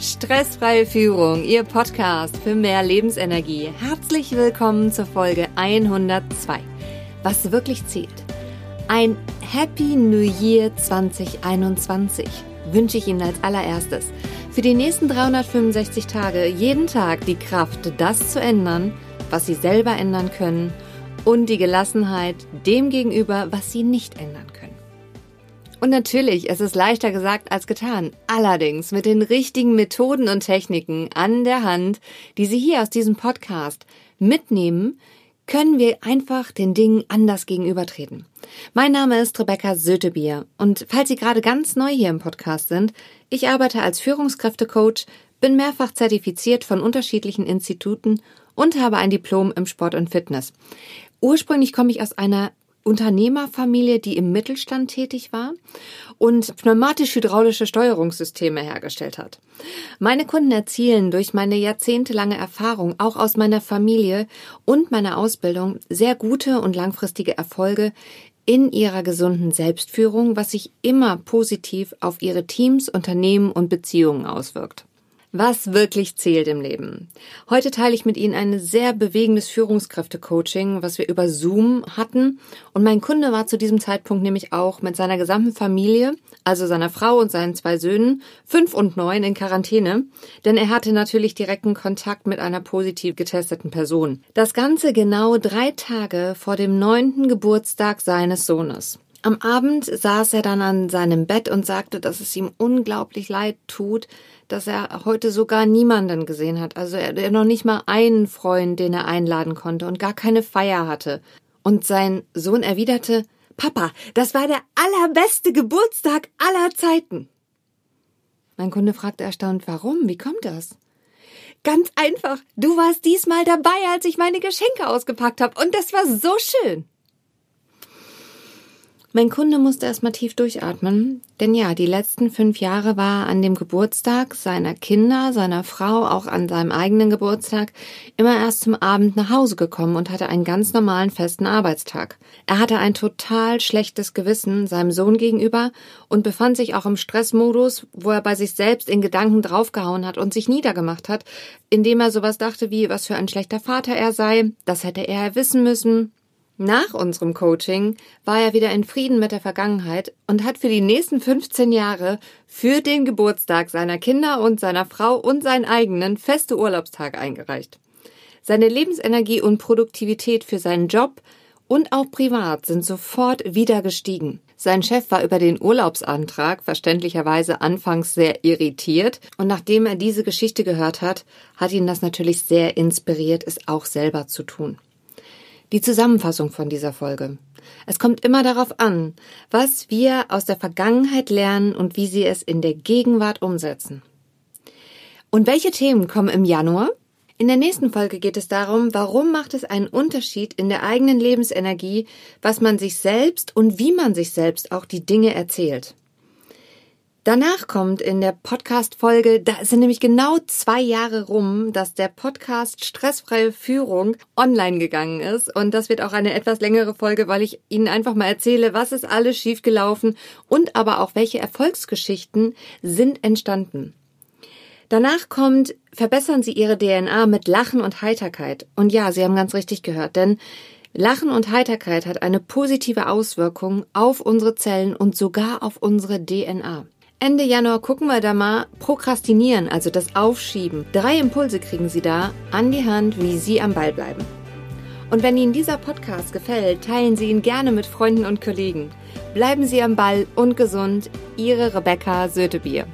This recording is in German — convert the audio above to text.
Stressfreie Führung, Ihr Podcast für mehr Lebensenergie. Herzlich willkommen zur Folge 102. Was wirklich zählt. Ein Happy New Year 2021 wünsche ich Ihnen als allererstes. Für die nächsten 365 Tage jeden Tag die Kraft, das zu ändern, was Sie selber ändern können und die Gelassenheit dem gegenüber, was Sie nicht ändern können. Und natürlich, es ist leichter gesagt als getan. Allerdings mit den richtigen Methoden und Techniken an der Hand, die Sie hier aus diesem Podcast mitnehmen, können wir einfach den Dingen anders gegenübertreten. Mein Name ist Rebecca Sötebier und falls Sie gerade ganz neu hier im Podcast sind, ich arbeite als Führungskräftecoach, bin mehrfach zertifiziert von unterschiedlichen Instituten und habe ein Diplom im Sport und Fitness. Ursprünglich komme ich aus einer Unternehmerfamilie, die im Mittelstand tätig war und pneumatisch-hydraulische Steuerungssysteme hergestellt hat. Meine Kunden erzielen durch meine jahrzehntelange Erfahrung auch aus meiner Familie und meiner Ausbildung sehr gute und langfristige Erfolge in ihrer gesunden Selbstführung, was sich immer positiv auf ihre Teams, Unternehmen und Beziehungen auswirkt was wirklich zählt im Leben. Heute teile ich mit Ihnen ein sehr bewegendes Führungskräfte-Coaching, was wir über Zoom hatten. Und mein Kunde war zu diesem Zeitpunkt nämlich auch mit seiner gesamten Familie, also seiner Frau und seinen zwei Söhnen, fünf und neun in Quarantäne, denn er hatte natürlich direkten Kontakt mit einer positiv getesteten Person. Das Ganze genau drei Tage vor dem neunten Geburtstag seines Sohnes. Am Abend saß er dann an seinem Bett und sagte, dass es ihm unglaublich leid tut, dass er heute sogar niemanden gesehen hat. Also er, er noch nicht mal einen Freund, den er einladen konnte und gar keine Feier hatte. Und sein Sohn erwiderte, Papa, das war der allerbeste Geburtstag aller Zeiten. Mein Kunde fragte erstaunt, warum? Wie kommt das? Ganz einfach. Du warst diesmal dabei, als ich meine Geschenke ausgepackt habe. Und das war so schön. Mein Kunde musste erstmal tief durchatmen, denn ja, die letzten fünf Jahre war an dem Geburtstag seiner Kinder, seiner Frau, auch an seinem eigenen Geburtstag, immer erst zum Abend nach Hause gekommen und hatte einen ganz normalen festen Arbeitstag. Er hatte ein total schlechtes Gewissen seinem Sohn gegenüber und befand sich auch im Stressmodus, wo er bei sich selbst in Gedanken draufgehauen hat und sich niedergemacht hat, indem er sowas dachte wie, was für ein schlechter Vater er sei, das hätte er wissen müssen, nach unserem Coaching war er wieder in Frieden mit der Vergangenheit und hat für die nächsten 15 Jahre für den Geburtstag seiner Kinder und seiner Frau und seinen eigenen feste Urlaubstag eingereicht. Seine Lebensenergie und Produktivität für seinen Job und auch privat sind sofort wieder gestiegen. Sein Chef war über den Urlaubsantrag verständlicherweise anfangs sehr irritiert und nachdem er diese Geschichte gehört hat, hat ihn das natürlich sehr inspiriert, es auch selber zu tun. Die Zusammenfassung von dieser Folge. Es kommt immer darauf an, was wir aus der Vergangenheit lernen und wie sie es in der Gegenwart umsetzen. Und welche Themen kommen im Januar? In der nächsten Folge geht es darum, warum macht es einen Unterschied in der eigenen Lebensenergie, was man sich selbst und wie man sich selbst auch die Dinge erzählt. Danach kommt in der Podcast-Folge, da sind nämlich genau zwei Jahre rum, dass der Podcast Stressfreie Führung online gegangen ist. Und das wird auch eine etwas längere Folge, weil ich Ihnen einfach mal erzähle, was ist alles schiefgelaufen und aber auch welche Erfolgsgeschichten sind entstanden. Danach kommt, verbessern Sie Ihre DNA mit Lachen und Heiterkeit. Und ja, Sie haben ganz richtig gehört, denn Lachen und Heiterkeit hat eine positive Auswirkung auf unsere Zellen und sogar auf unsere DNA. Ende Januar gucken wir da mal Prokrastinieren, also das Aufschieben. Drei Impulse kriegen Sie da an die Hand, wie Sie am Ball bleiben. Und wenn Ihnen dieser Podcast gefällt, teilen Sie ihn gerne mit Freunden und Kollegen. Bleiben Sie am Ball und gesund. Ihre Rebecca Sötebier.